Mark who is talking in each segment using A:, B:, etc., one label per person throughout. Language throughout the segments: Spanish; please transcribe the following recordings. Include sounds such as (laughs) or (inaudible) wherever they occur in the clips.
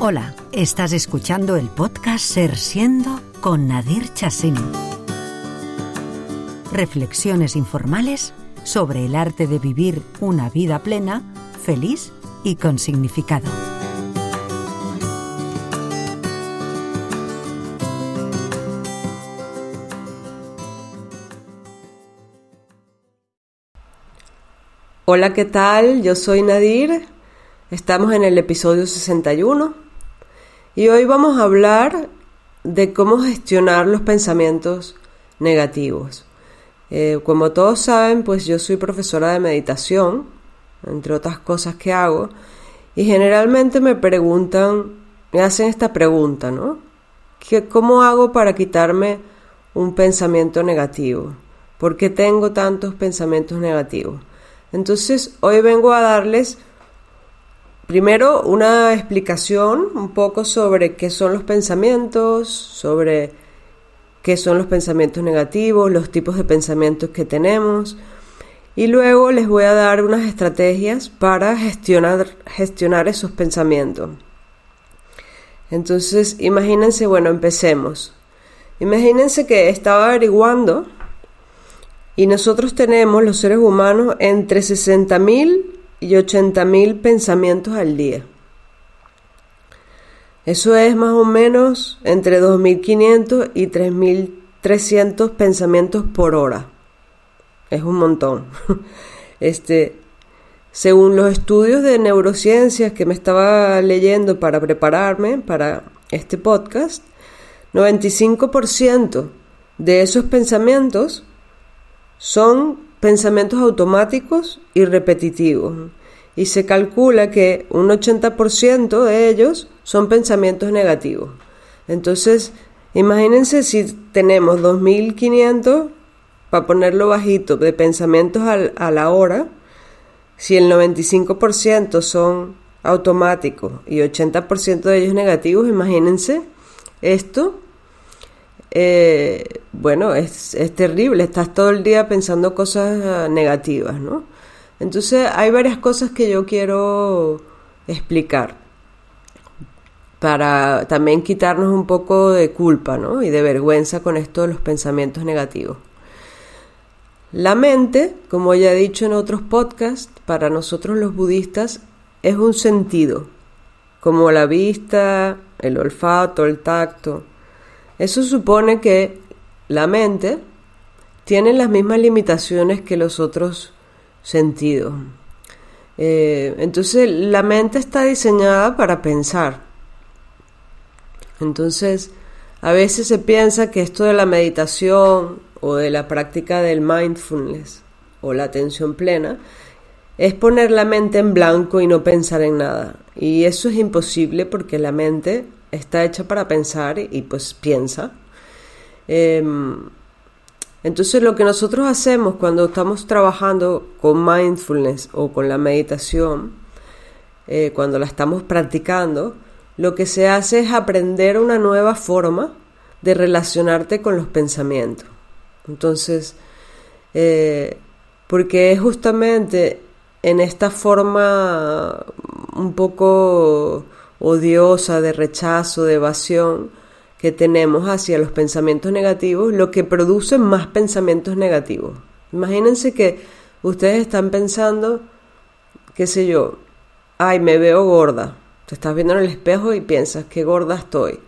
A: Hola, estás escuchando el podcast Ser Siendo con Nadir Chassin. Reflexiones informales sobre el arte de vivir una vida plena, feliz y con significado.
B: Hola, ¿qué tal? Yo soy Nadir. Estamos en el episodio 61 y hoy vamos a hablar de cómo gestionar los pensamientos negativos. Eh, como todos saben, pues yo soy profesora de meditación, entre otras cosas que hago, y generalmente me preguntan, me hacen esta pregunta, ¿no? ¿Cómo hago para quitarme un pensamiento negativo? ¿Por qué tengo tantos pensamientos negativos? Entonces, hoy vengo a darles primero una explicación un poco sobre qué son los pensamientos, sobre qué son los pensamientos negativos, los tipos de pensamientos que tenemos. Y luego les voy a dar unas estrategias para gestionar, gestionar esos pensamientos. Entonces, imagínense, bueno, empecemos. Imagínense que estaba averiguando y nosotros tenemos, los seres humanos, entre 60.000 y 80.000 pensamientos al día. Eso es más o menos entre 2.500 y 3.300 pensamientos por hora. Es un montón. (laughs) Este, según los estudios de neurociencias que me estaba leyendo para prepararme para este podcast, 95% de esos pensamientos son pensamientos automáticos y repetitivos. Y se calcula que un 80% de ellos son pensamientos negativos. Entonces, imagínense si tenemos 2500, para ponerlo bajito, de pensamientos a la hora, si el 95% son automáticos y 80% de ellos negativos, imagínense esto eh, bueno, es, es, terrible, estás todo el día pensando cosas ah, negativas, ¿no? Entonces hay varias cosas que yo quiero explicar para también quitarnos un poco de culpa, ¿no? Y de vergüenza con esto de los pensamientos negativos. La mente, como ya he dicho en otros podcasts, para nosotros los budistas es un sentido, como la vista, el olfato, el tacto. Eso supone que la mente tiene las mismas limitaciones que los otros sentidos. Eh, entonces la mente está diseñada para pensar. Entonces a veces se piensa que esto de la meditación o de la práctica del mindfulness o la atención plena es poner la mente en blanco y no pensar en nada. Y eso es imposible porque la mente está hecha para pensar y, pues piensa. Em, entonces lo que nosotros hacemos cuando estamos trabajando con mindfulness o con la meditación, eh, cuando la estamos practicando, lo que se hace es aprender una nueva forma de relacionarte con los pensamientos. Entonces, eh, porque es justamente en esta forma un poco odiosa, de rechazo, de evasión que tenemos hacia los pensamientos negativos, lo que produce más pensamientos negativos. Imagínense que ustedes están pensando, qué sé yo, ay, me veo gorda. Te estás viendo en el espejo y piensas, qué gorda estoy.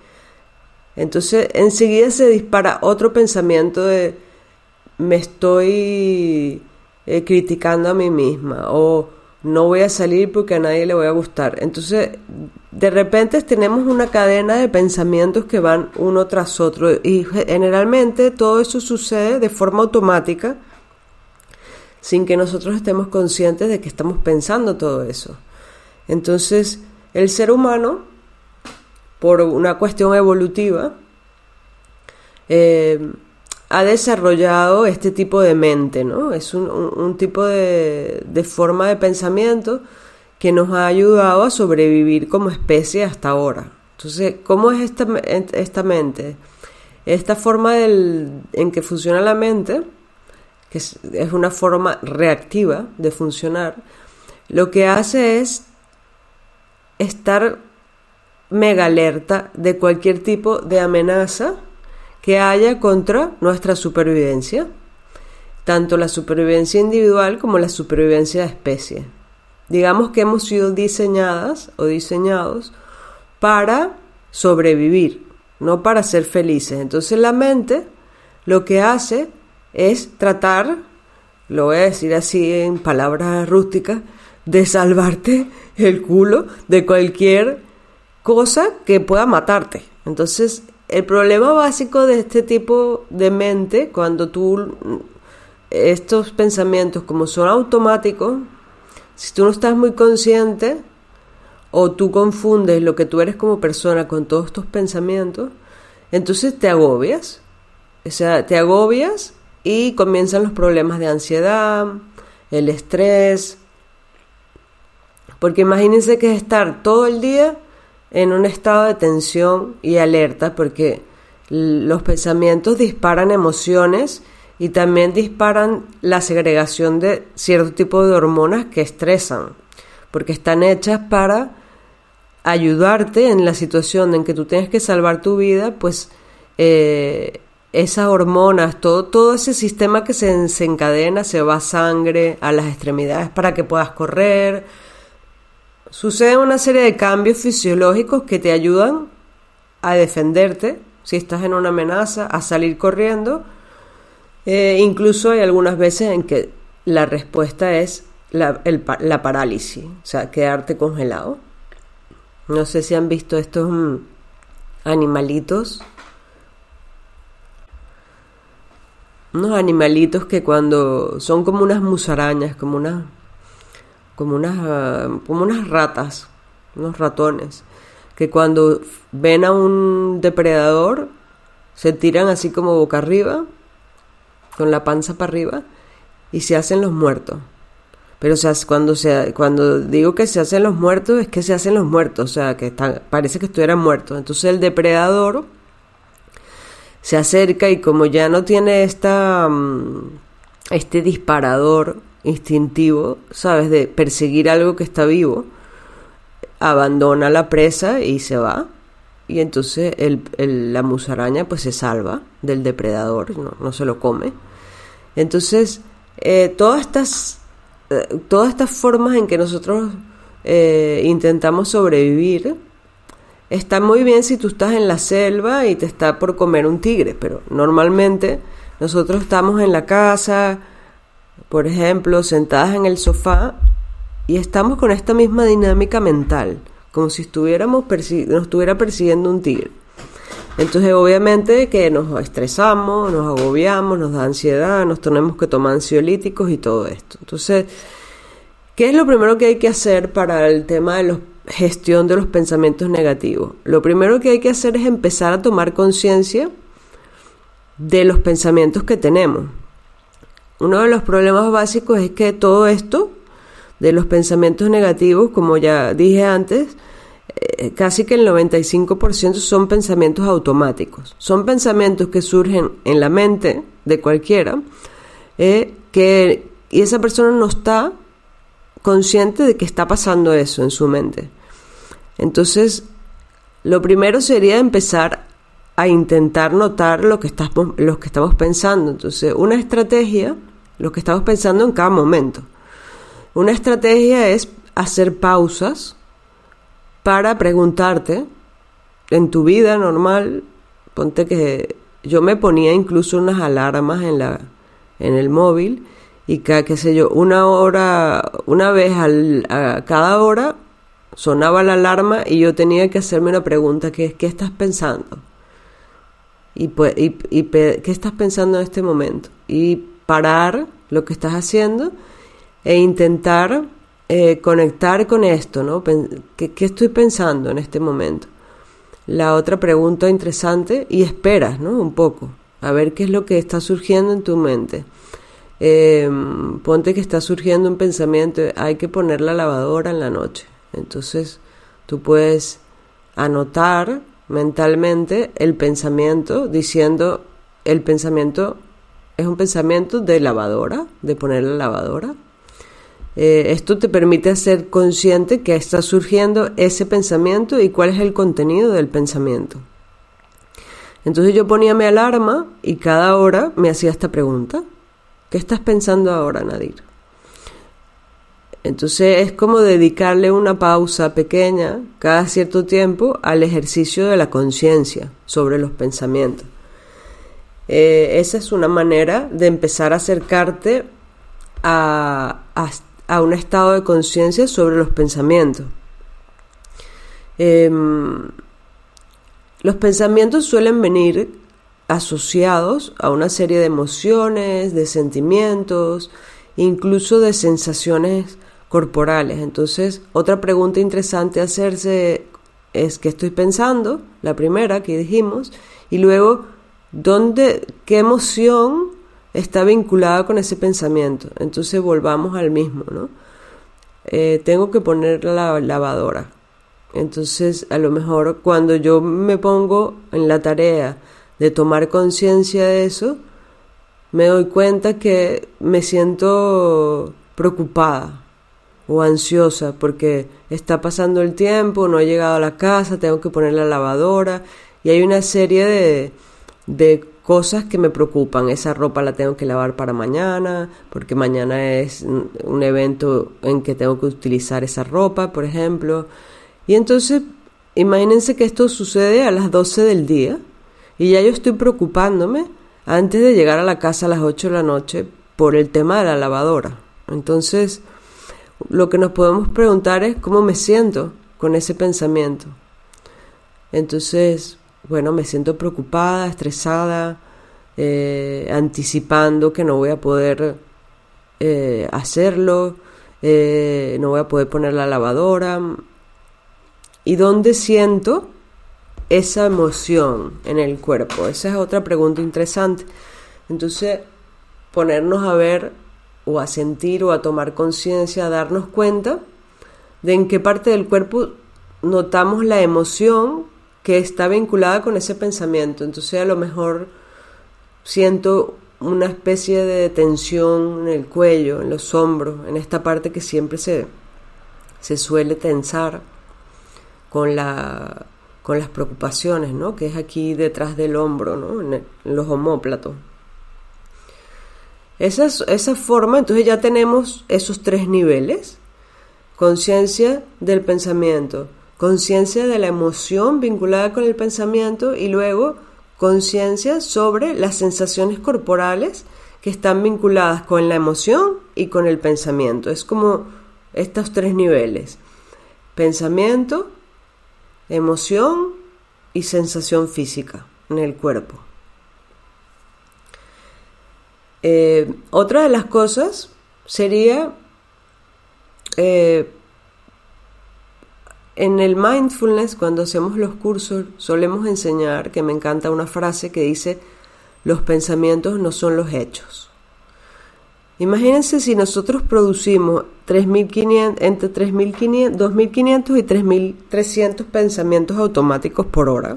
B: Entonces enseguida se dispara otro pensamiento de, me estoy eh, criticando a mí misma o no voy a salir porque a nadie le voy a gustar. Entonces, de repente tenemos una cadena de pensamientos que van uno tras otro y generalmente todo eso sucede de forma automática sin que nosotros estemos conscientes de que estamos pensando todo eso. Entonces, el ser humano, por una cuestión evolutiva, eh, ha desarrollado este tipo de mente, ¿no? Es un, tipo de, forma de pensamiento que nos ha ayudado a sobrevivir como especie hasta ahora. Entonces, ¿cómo es esta, esta mente? Esta forma en que funciona la mente, que es una forma reactiva de funcionar, lo que hace es estar mega alerta de cualquier tipo de amenaza que haya contra nuestra supervivencia, tanto la supervivencia individual como la supervivencia de especie. Digamos que hemos sido diseñadas o diseñados para sobrevivir, no para ser felices. Entonces la mente lo que hace es tratar, lo voy a decir así en palabras rústicas, de salvarte el culo de cualquier cosa que pueda matarte. Entonces, el problema básico de este tipo de mente, cuando tú, estos pensamientos como son automáticos, si tú no estás muy consciente o tú confundes lo que tú eres como persona con todos estos pensamientos, entonces te agobias. O sea, te agobias y comienzan los problemas de ansiedad, el estrés. Porque imagínense que es estar todo el día en un estado de tensión y alerta porque los pensamientos disparan emociones y también disparan la segregación de cierto tipo de hormonas que estresan, porque están hechas para ayudarte en la situación en que tú tienes que salvar tu vida, pues eh, esas hormonas, todo, todo ese sistema que se desencadena, se va a sangre a las extremidades para que puedas correr, Sucede una serie de cambios fisiológicos que te ayudan a defenderte si estás en una amenaza, a salir corriendo. Eh, incluso hay algunas veces en que la respuesta es la, la, parálisis, o sea, quedarte congelado. No sé si han visto estos mm, animalitos. Unos animalitos que cuando son como unas musarañas, como unas como unas, ah, como unas ratas, unos ratones, que cuando ven a un depredador se tiran así como boca arriba, con la panza para arriba, y se hacen los muertos. Pero o sea, cuando, se, cuando digo que se hacen los muertos, es que se hacen los muertos, o sea, que están, parece que estuvieran muertos. Entonces el depredador se acerca y como ya no tiene esta, mm, este disparador instintivo, ¿sabes? De perseguir algo que está vivo, abandona la presa y se va. Y entonces el, la musaraña pues se salva del depredador, no, se lo come. Entonces, eh, todas, estas, eh, todas estas formas en que nosotros eh, intentamos sobrevivir, están muy bien si tú estás en la selva y te está por comer un tigre, pero normalmente nosotros estamos en la casa, por ejemplo, sentadas en el sofá y estamos con esta misma dinámica mental, como si estuviéramos nos estuviera persiguiendo un tigre. Entonces, obviamente que nos estresamos, nos agobiamos, nos da ansiedad, nos tenemos que tomar ansiolíticos y todo esto. Entonces, ¿qué es lo primero que hay que hacer para el tema de la gestión de los pensamientos negativos? Lo primero que hay que hacer es empezar a tomar conciencia de los pensamientos que tenemos. Uno de los problemas básicos es que todo esto de los pensamientos negativos, como ya dije antes, eh, casi que el 95% son pensamientos automáticos. Son pensamientos que surgen en la mente de cualquiera eh, que, y esa persona no está consciente de que está pasando eso en su mente. Entonces, lo primero sería empezar a intentar notar lo que, estamos, lo que estamos pensando. Entonces, una estrategia lo que estamos pensando en cada momento. Una estrategia es hacer pausas para preguntarte en tu vida normal, ponte que yo me ponía incluso unas alarmas en la en el móvil y cada qué sé yo, una hora, una vez al, a cada hora sonaba la alarma y yo tenía que hacerme una pregunta que es ¿qué estás pensando? Y, pues, y, y ¿qué estás pensando en este momento? Y parar lo que estás haciendo e intentar eh, conectar con esto, ¿no? ¿Qué, estoy pensando en este momento? La otra pregunta interesante, y esperas, ¿no? Un poco, a ver qué es lo que está surgiendo en tu mente. Em, ponte que está surgiendo un pensamiento, hay que poner la lavadora en la noche. Entonces, tú puedes anotar mentalmente el pensamiento diciendo el pensamiento es un pensamiento de lavadora, de poner la lavadora. Eh, esto te permite ser consciente que está surgiendo ese pensamiento y cuál es el contenido del pensamiento. Entonces yo ponía mi alarma y cada hora me hacía esta pregunta. ¿Qué estás pensando ahora, Nadir? Entonces es como dedicarle una pausa pequeña cada cierto tiempo al ejercicio de la conciencia sobre los pensamientos. Eh, esa es una manera de empezar a acercarte a, un estado de conciencia sobre los pensamientos. Em, los pensamientos suelen venir asociados a una serie de emociones, de sentimientos, incluso de sensaciones corporales. Entonces, otra pregunta interesante a hacerse es qué estoy pensando, la primera que dijimos, y luego, ¿dónde, qué emoción está vinculada con ese pensamiento? Entonces volvamos al mismo, ¿no? Eh, tengo que poner la lavadora. Entonces, a lo mejor cuando yo me pongo en la tarea de tomar conciencia de eso, me doy cuenta que me siento preocupada o ansiosa porque está pasando el tiempo, no he llegado a la casa, tengo que poner la lavadora y hay una serie de, de cosas que me preocupan. Esa ropa la tengo que lavar para mañana, porque mañana es un evento en que tengo que utilizar esa ropa, por ejemplo. Y entonces, imagínense que esto sucede a las 12 del día y ya yo estoy preocupándome antes de llegar a la casa a las 8 de la noche por el tema de la lavadora. Entonces, lo que nos podemos preguntar es cómo me siento con ese pensamiento. Entonces, bueno, me siento preocupada, estresada, eh, anticipando que no voy a poder eh, hacerlo, eh, no voy a poder poner la lavadora, ¿Y dónde siento esa emoción en el cuerpo? Esa es otra pregunta interesante. Entonces, ponernos a ver o a sentir o a tomar conciencia, a darnos cuenta de en qué parte del cuerpo notamos la emoción que está vinculada con ese pensamiento. Entonces a lo mejor siento una especie de tensión en el cuello, en los hombros, en esta parte que siempre se, se suele tensar con, la, con las preocupaciones, ¿no? que es aquí detrás del hombro, ¿no? en, los homóplatos. Esa, esa forma, entonces ya tenemos esos tres niveles. Conciencia del pensamiento, conciencia de la emoción vinculada con el pensamiento y luego conciencia sobre las sensaciones corporales que están vinculadas con la emoción y con el pensamiento. Es como estos tres niveles. Pensamiento, emoción y sensación física en el cuerpo. Eh, otra de las cosas sería eh, en el mindfulness, cuando hacemos los cursos, solemos enseñar, que me encanta una frase que dice, los pensamientos no son los hechos. Imagínense si nosotros producimos 3.500, entre 3.500, 2.500 y 3.300 pensamientos automáticos por hora.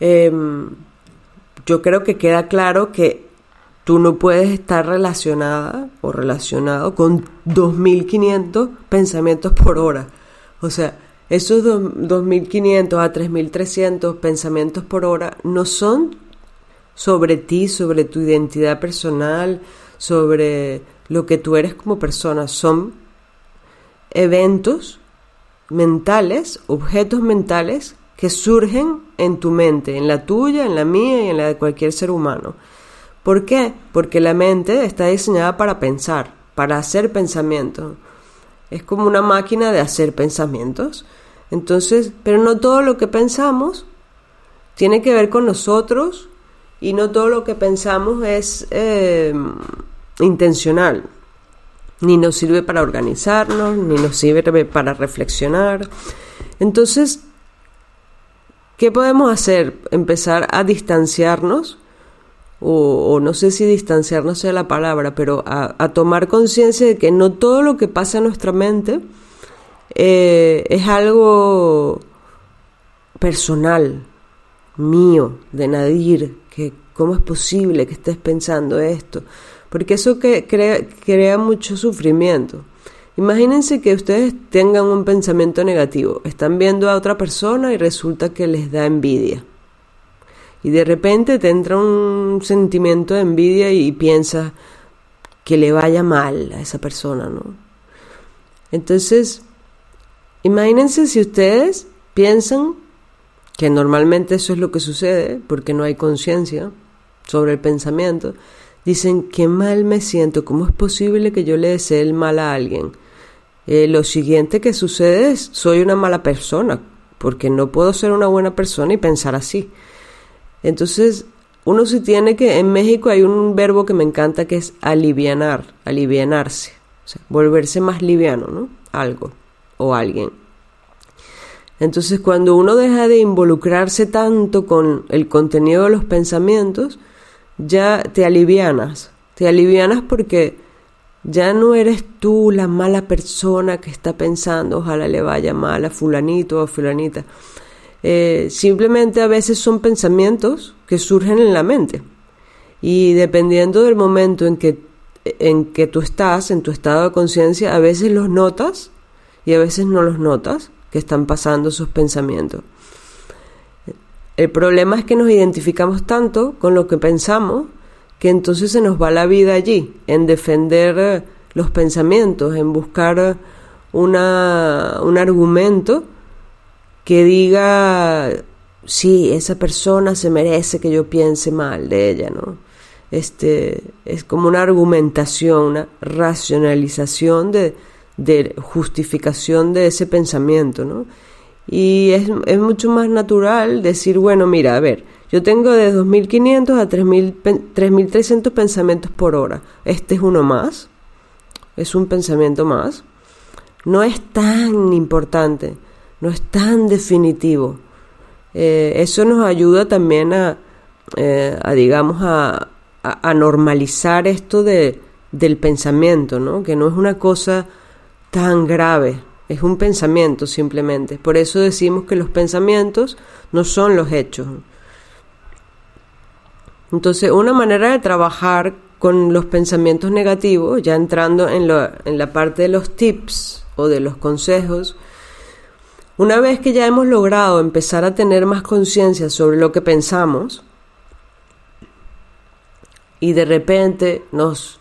B: Em, yo creo que queda claro que tú no puedes estar relacionada o relacionado con 2.500 pensamientos por hora. O sea, esos 2.500 a 3.300 pensamientos por hora no son sobre ti, sobre tu identidad personal, sobre lo que tú eres como persona. Son eventos mentales, objetos mentales que surgen en tu mente, en la tuya, en la mía y en la de cualquier ser humano. ¿Por qué? Porque la mente está diseñada para pensar, para hacer pensamientos. Es como una máquina de hacer pensamientos. Entonces, pero no todo lo que pensamos tiene que ver con nosotros y no todo lo que pensamos es eh, intencional, ni nos sirve para organizarnos, ni nos sirve para reflexionar. Entonces, ¿qué podemos hacer? Empezar a distanciarnos, o, no sé si distanciarnos sea la palabra, pero a, tomar conciencia de que no todo lo que pasa en nuestra mente eh, es algo personal, mío, de Nadir, que cómo es posible que estés pensando esto, porque eso que crea, crea mucho sufrimiento. Imagínense que ustedes tengan un pensamiento negativo, están viendo a otra persona y resulta que les da envidia. Y de repente te entra un sentimiento de envidia y piensas que le vaya mal a esa persona, ¿no? Entonces, imagínense si ustedes piensan que normalmente eso es lo que sucede, porque no hay conciencia sobre el pensamiento, dicen, qué mal me siento, ¿cómo es posible que yo le desee el mal a alguien? Eh, lo siguiente que sucede es, soy una mala persona, porque no puedo ser una buena persona y pensar así. Entonces, uno sí tiene que, en México hay un verbo que me encanta que es alivianar, alivianarse, o sea, volverse más liviano, ¿no? Algo o alguien. Entonces, cuando uno deja de involucrarse tanto con el contenido de los pensamientos, ya te alivianas. Te alivianas porque ya no eres tú la mala persona que está pensando, ojalá le vaya mal a fulanito o fulanita. Eh, simplemente a veces son pensamientos que surgen en la mente. Y dependiendo del momento en que, en que tú estás, en tu estado de conciencia, a veces los notas y a veces no los notas que están pasando esos pensamientos. El problema es que nos identificamos tanto con lo que pensamos que entonces se nos va la vida allí, en defender eh, los pensamientos, en buscar una, un argumento que diga, sí, esa persona se merece que yo piense mal de ella, ¿no? Este, es como una argumentación, una racionalización de, de justificación de ese pensamiento, ¿no? Y es, es mucho más natural decir, bueno, mira, a ver, yo tengo de 2.500 a 3.300 pensamientos por hora. Este es uno más. Es un pensamiento más. No es tan importante, no es tan definitivo. Eh, eso nos ayuda también a, eh, digamos, a, normalizar esto de, del pensamiento, ¿no? Que no es una cosa tan grave, es un pensamiento simplemente. Por eso decimos que los pensamientos no son los hechos. Entonces, una manera de trabajar con los pensamientos negativos, ya entrando en, en la parte de los tips o de los consejos, una vez que ya hemos logrado empezar a tener más conciencia sobre lo que pensamos, y de repente nos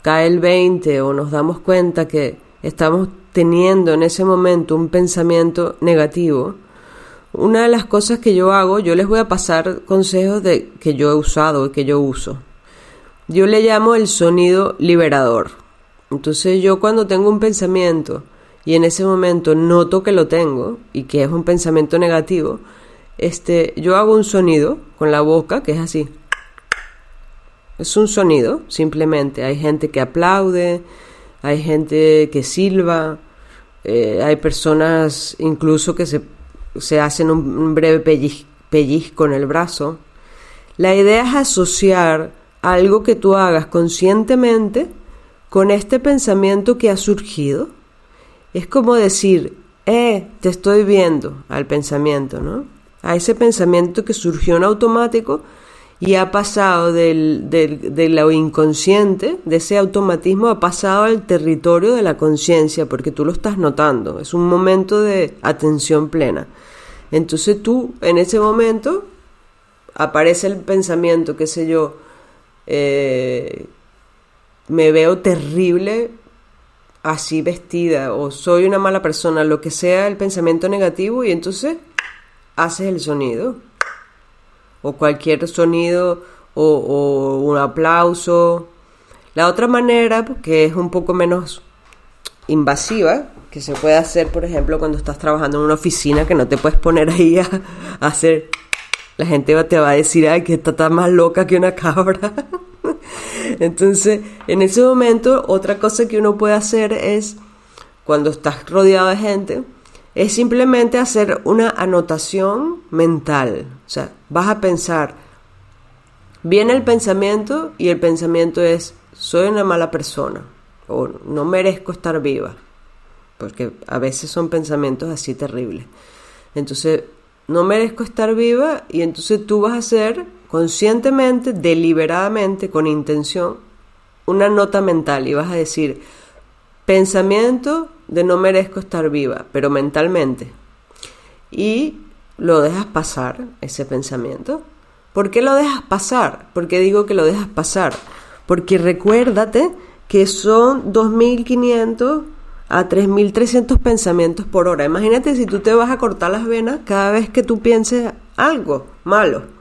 B: cae el 20 o nos damos cuenta que estamos teniendo en ese momento un pensamiento negativo, una de las cosas que yo hago, yo les voy a pasar consejos de que yo he usado y que yo uso. Yo le llamo el sonido liberador. Entonces yo cuando tengo un pensamiento y en ese momento noto que lo tengo y que es un pensamiento negativo, este, yo hago un sonido con la boca que es así. Es un sonido, simplemente. Hay gente que aplaude, hay gente que silba, eh, hay personas incluso que se se hacen un, breve pellizco en el brazo. La idea es asociar algo que tú hagas conscientemente con este pensamiento que ha surgido. Es como decir, eh, te estoy viendo al pensamiento, ¿no? A ese pensamiento que surgió en automático y ha pasado del, del, de lo inconsciente, de ese automatismo, ha pasado al territorio de la conciencia, porque tú lo estás notando. Es un momento de atención plena. Entonces tú, en ese momento, aparece el pensamiento, qué sé yo, eh, me veo terrible así vestida, o soy una mala persona, lo que sea el pensamiento negativo, y entonces haces el sonido o cualquier sonido o, un aplauso. La otra manera, que es un poco menos invasiva, que se puede hacer, por ejemplo, cuando estás trabajando en una oficina, que no te puedes poner ahí a, hacer... La gente te va a decir, ay, que está más loca que una cabra. (laughs) (laughs) Entonces, en ese momento, otra cosa que uno puede hacer es, cuando estás rodeado de gente, es simplemente hacer una anotación mental. O sea, vas a pensar, viene el pensamiento y el pensamiento es, soy una mala persona o no merezco estar viva. Porque a veces son pensamientos así terribles. Entonces, no merezco estar viva y entonces tú vas a hacer conscientemente, deliberadamente, con intención, una nota mental y vas a decir, pensamiento de no merezco estar viva, pero mentalmente. Y lo dejas pasar, ese pensamiento. ¿Por qué lo dejas pasar? ¿Por qué digo que lo dejas pasar? Porque recuérdate que son 2.500 a 3.300 pensamientos por hora. Imagínate si tú te vas a cortar las venas cada vez que tú pienses algo malo.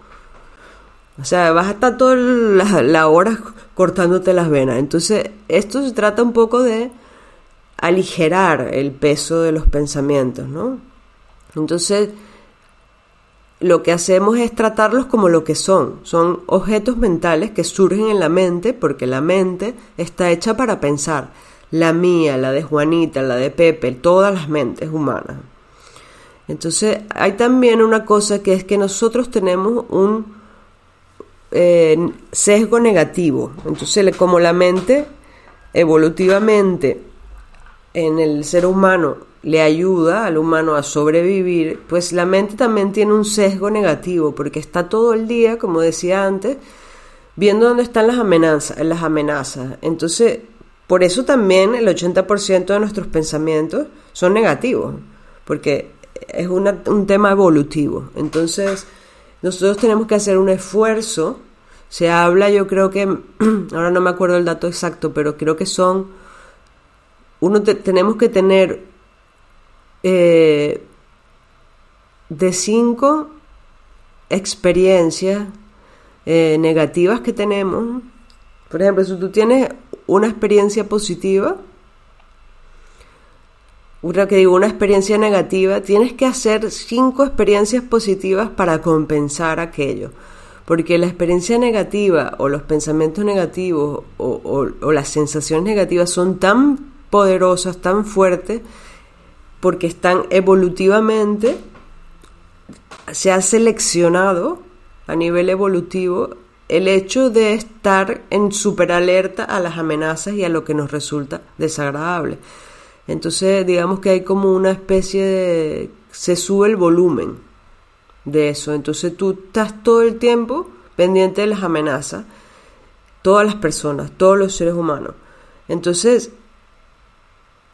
B: O sea, vas a estar toda la, hora cortándote las venas. Entonces, esto se trata un poco de aligerar el peso de los pensamientos, ¿no? Entonces, lo que hacemos es tratarlos como lo que son. Son objetos mentales que surgen en la mente porque la mente está hecha para pensar la mía, la de Juanita, la de Pepe, todas las mentes humanas. Entonces hay también una cosa que es que nosotros tenemos un sesgo negativo. Entonces como la mente evolutivamente en el ser humano le ayuda al humano a sobrevivir, pues la mente también tiene un sesgo negativo porque está todo el día, como decía antes, viendo dónde están las amenazas, las amenazas. Entonces, por eso también el 80% de nuestros pensamientos son negativos, porque es un tema evolutivo. Entonces, nosotros tenemos que hacer un esfuerzo. Se habla, yo creo que, (clears throat) ahora no me acuerdo el dato exacto, pero creo que son, uno tenemos que tener eh, de cinco experiencias eh, negativas que tenemos. Por ejemplo, si tú tienes una experiencia positiva, una que digo, una experiencia negativa, tienes que hacer cinco experiencias positivas para compensar aquello. Porque la experiencia negativa o los pensamientos negativos o, o las sensaciones negativas son tan poderosas, tan fuertes, porque están evolutivamente, se ha seleccionado a nivel evolutivo el hecho de estar en superalerta a las amenazas y a lo que nos resulta desagradable. Entonces, digamos que hay como una especie de... se sube el volumen de eso. Entonces tú estás todo el tiempo pendiente de las amenazas, todas las personas, todos los seres humanos. Entonces,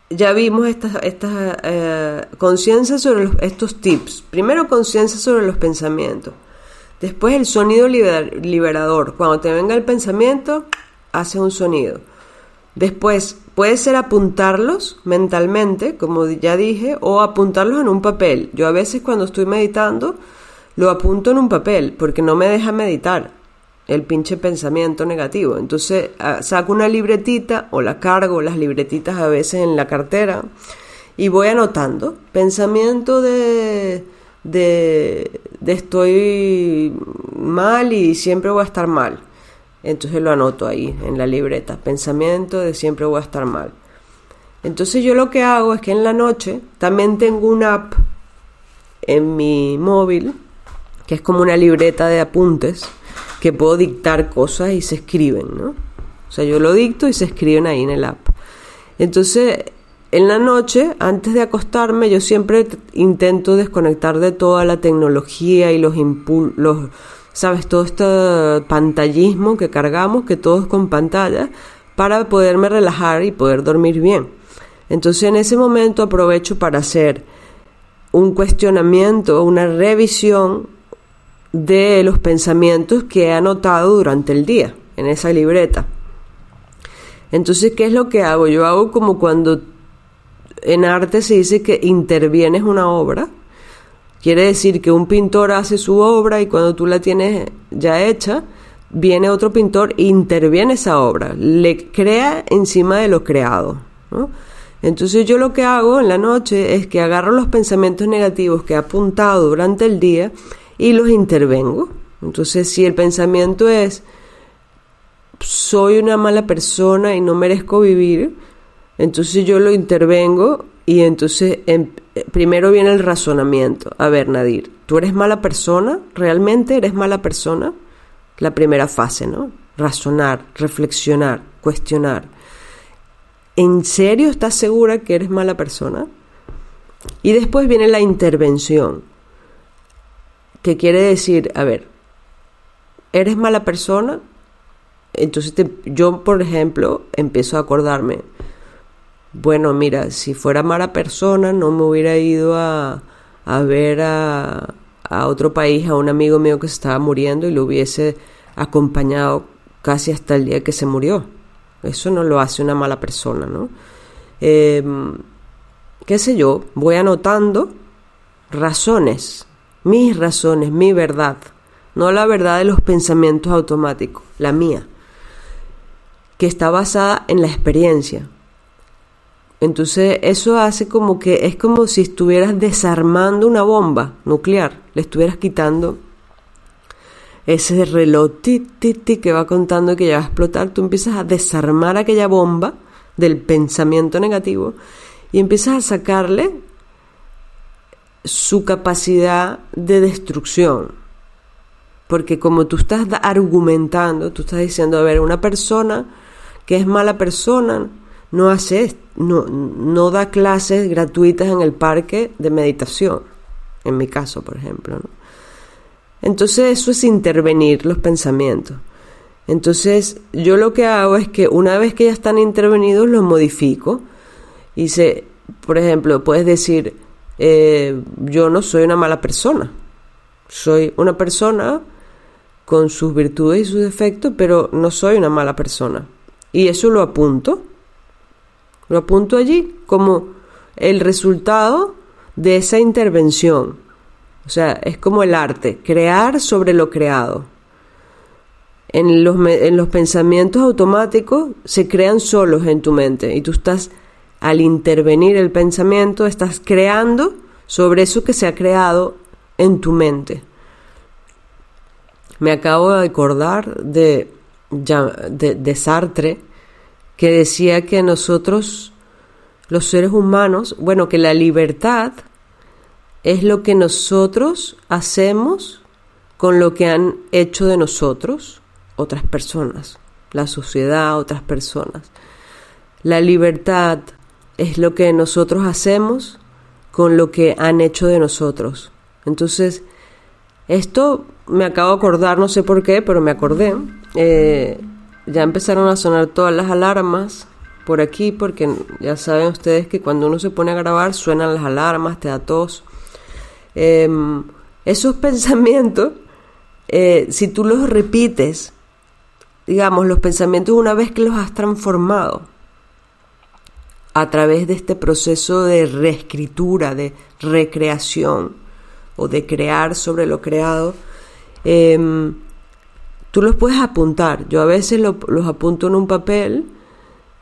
B: ya vimos esta, esta eh, conciencia sobre estos tips. Primero, conciencia sobre los pensamientos. Después el sonido liberador. Cuando te venga el pensamiento, hace un sonido. Después puede ser apuntarlos mentalmente, como ya dije, o apuntarlos en un papel. Yo a veces cuando estoy meditando lo apunto en un papel porque no me deja meditar el pinche pensamiento negativo. Entonces ah, saco una libretita o la cargo, las libretitas a veces en la cartera y voy anotando pensamiento de de, estoy mal y siempre voy a estar mal. Entonces lo anoto ahí en la libreta, pensamiento de siempre voy a estar mal. Entonces yo lo que hago es que en la noche también tengo una app en mi móvil, que es como una libreta de apuntes, que puedo dictar cosas y se escriben, ¿no? O sea, yo lo dicto y se escriben ahí en el app. Entonces, en la noche, antes de acostarme, yo siempre intento desconectar de toda la tecnología y los impulsos, ¿sabes? Todo este pantallismo que cargamos, que todo es con pantalla, para poderme relajar y poder dormir bien. Entonces en ese momento aprovecho para hacer un cuestionamiento, una revisión de los pensamientos que he anotado durante el día en esa libreta. Entonces, ¿qué es lo que hago? Yo hago como cuando en arte se dice que intervienes una obra. Quiere decir que un pintor hace su obra y cuando tú la tienes ya hecha, viene otro pintor e interviene esa obra, le crea encima de lo creado. Entonces yo lo que hago en la noche es que agarro los pensamientos negativos que he apuntado durante el día y los intervengo. Entonces si el pensamiento es soy una mala persona y no merezco vivir, entonces yo lo intervengo y entonces em, primero viene el razonamiento. A ver, Nadir, ¿tú eres mala persona? ¿Realmente eres mala persona? La primera fase, ¿no? Razonar, reflexionar, cuestionar. ¿En serio estás segura que eres mala persona? Y después viene la intervención, que quiere decir, a ver, ¿eres mala persona? entonces yo, por ejemplo, empiezo a acordarme, bueno, mira, si fuera mala persona, no me hubiera ido a, a ver a, a otro país, a un amigo mío que se estaba muriendo y lo hubiese acompañado casi hasta el día que se murió. Eso no lo hace una mala persona, ¿no? Em, qué sé yo, voy anotando razones, mis razones, mi verdad, no la verdad de los pensamientos automáticos, la mía, que está basada en la experiencia. Entonces eso hace como que es como si estuvieras desarmando una bomba nuclear, le estuvieras quitando ese reloj que va contando que ya va a explotar, tú empiezas a desarmar aquella bomba del pensamiento negativo y empiezas a sacarle su capacidad de destrucción. Porque como tú estás argumentando, tú estás diciendo, a ver, una persona que es mala persona no hace no, no da clases gratuitas en el parque de meditación, en mi caso, por ejemplo. Entonces eso es intervenir los pensamientos. Entonces yo lo que hago es que una vez que ya están intervenidos los modifico y se, por ejemplo, puedes decir, eh, yo no soy una mala persona, soy una persona con sus virtudes y sus defectos, pero no soy una mala persona. Y eso lo apunto, lo apunto allí como el resultado de esa intervención. O sea, es como el arte, crear sobre lo creado. En los, en los pensamientos automáticos se crean solos en tu mente y tú estás, al intervenir el pensamiento, estás creando sobre eso que se ha creado en tu mente. Me acabo de acordar de, de, de Sartre, que decía que nosotros, los seres humanos, bueno, que la libertad es lo que nosotros hacemos con lo que han hecho de nosotros otras personas, la sociedad, otras personas. La libertad es lo que nosotros hacemos con lo que han hecho de nosotros. Entonces, esto me acabo de acordar, no sé por qué, pero me acordé. Eh, ya empezaron a sonar todas las alarmas por aquí, porque ya saben ustedes que cuando uno se pone a grabar suenan las alarmas, te da tos. Em, esos (laughs) pensamientos, eh, si tú los repites, digamos, los pensamientos una vez que los has transformado a través de este proceso de reescritura, de recreación o de crear sobre lo creado, em, tú los puedes apuntar. Yo a veces los apunto en un papel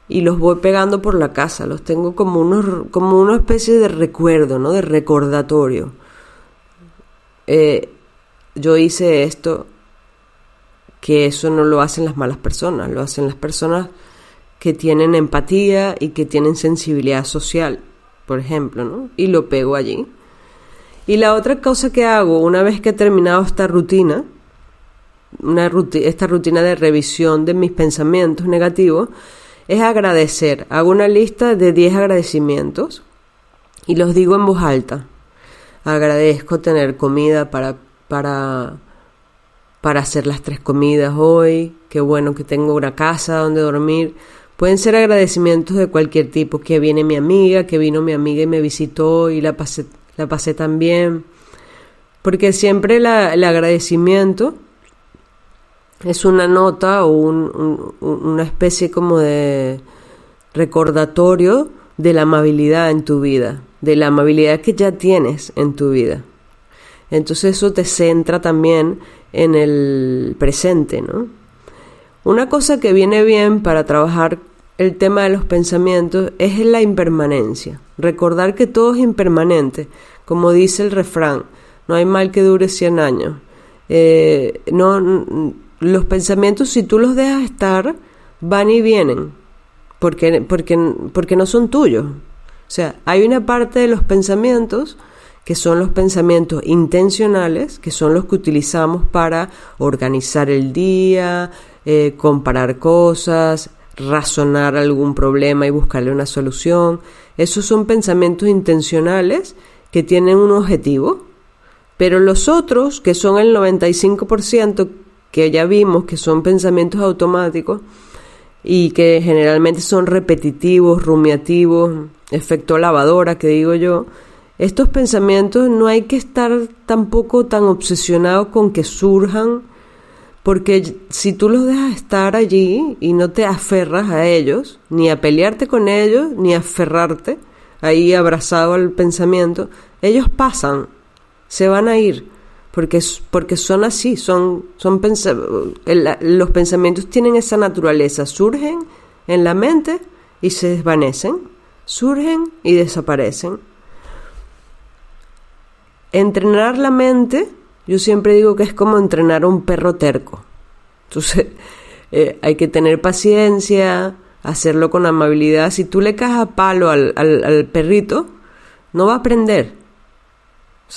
B: y los voy pegando por la casa. Los tengo como, unos, como una especie de recuerdo, ¿no? De recordatorio. Eh, yo hice esto, que eso no lo hacen las malas personas, lo hacen las personas que tienen empatía y que tienen sensibilidad social, por ejemplo, ¿no? Y lo pego allí. Y la otra cosa que hago, una vez que he terminado esta rutina, una esta rutina de revisión de mis pensamientos negativos, es agradecer. Hago una lista de 10 agradecimientos y los digo en voz alta agradezco tener comida para, para, para hacer las tres comidas hoy, qué bueno que tengo una casa donde dormir. Pueden ser agradecimientos de cualquier tipo, que viene mi amiga, que vino mi amiga y me visitó y la pasé, la pasé tan bien. Porque siempre la, el agradecimiento es una nota o una especie como de recordatorio de la amabilidad en tu vida de la amabilidad que ya tienes en tu vida. Entonces eso te centra también en el presente, ¿no? Una cosa que viene bien para trabajar el tema de los pensamientos es la impermanencia. Recordar que todo es impermanente, como dice el refrán, no hay mal que dure 100 años. Eh, no, los pensamientos, si tú los dejas estar, van y vienen, porque, porque, porque no son tuyos. O sea, hay una parte de los pensamientos que son los pensamientos intencionales, que son los que utilizamos para organizar el día, eh, comparar cosas, razonar algún problema y buscarle una solución. Esos son pensamientos intencionales que tienen un objetivo, pero los otros, que son el 95%, que ya vimos que son pensamientos automáticos y que generalmente son repetitivos, rumiativos, efecto lavadora, que digo yo, estos pensamientos no hay que estar tampoco tan obsesionados con que surjan, porque si tú los dejas estar allí y no te aferras a ellos, ni a pelearte con ellos, ni a aferrarte ahí abrazado al pensamiento, ellos pasan, se van a ir, porque, porque son así, son, son los pensamientos tienen esa naturaleza, surgen en la mente y se desvanecen, surgen y desaparecen. Entrenar la mente, yo siempre digo que es como entrenar a un perro terco. Entonces, (laughs) eh, hay que tener paciencia, hacerlo con amabilidad. Si tú le caes a palo al, al, perrito, no va a aprender.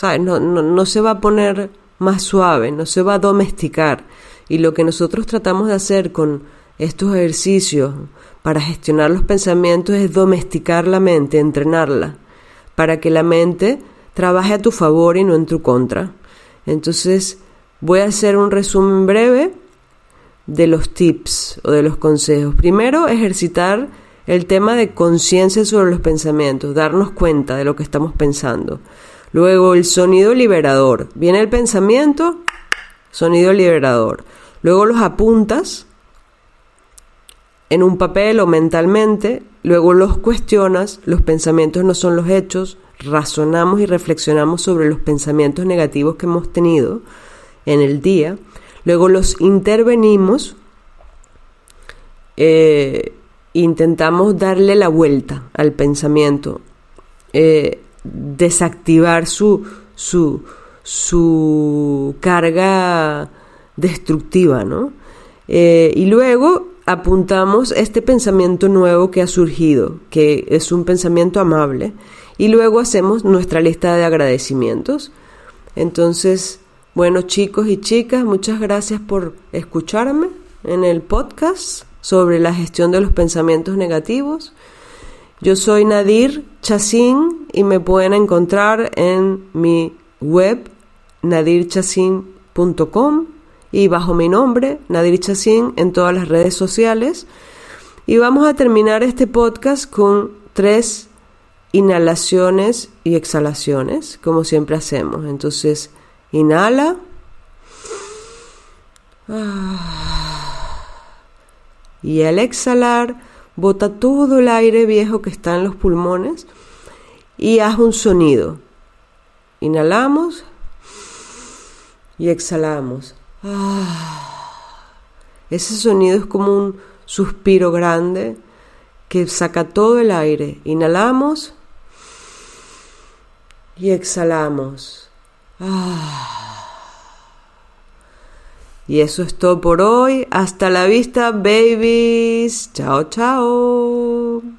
B: No se va a poner más suave, no se va a domesticar. Y lo que nosotros tratamos de hacer con estos ejercicios para gestionar los pensamientos es domesticar la mente, entrenarla, para que la mente trabaje a tu favor y no en tu contra. Entonces, voy a hacer un resumen breve de los tips o de los consejos. Primero, ejercitar el tema de conciencia sobre los pensamientos, darnos cuenta de lo que estamos pensando. Luego, el sonido liberador. Viene el pensamiento, sonido liberador. Luego los apuntas en un papel o mentalmente, luego los cuestionas, los pensamientos no son los hechos, razonamos y reflexionamos sobre los pensamientos negativos que hemos tenido en el día, luego los intervenimos, eh, intentamos darle la vuelta al pensamiento, eh, desactivar su, su, su carga destructiva, ¿no? Eh, y luego apuntamos este pensamiento nuevo que ha surgido, que es un pensamiento amable, y luego hacemos nuestra lista de agradecimientos. Entonces, bueno chicos y chicas, muchas gracias por escucharme en el podcast sobre la gestión de los pensamientos negativos. Yo soy Nadir Chacín y me pueden encontrar en mi web nadirchacín.com y bajo mi nombre, Nadir Chacín, en todas las redes sociales. Y vamos a terminar este podcast con tres inhalaciones y exhalaciones, como siempre hacemos. Entonces, inhala. Y al exhalar, bota todo el aire viejo que está en los pulmones y haz un sonido. Inhalamos y exhalamos. Ese sonido es como un suspiro grande que saca todo el aire. Inhalamos y exhalamos. Y eso es todo por hoy. Hasta la vista, babies. Chao, chao.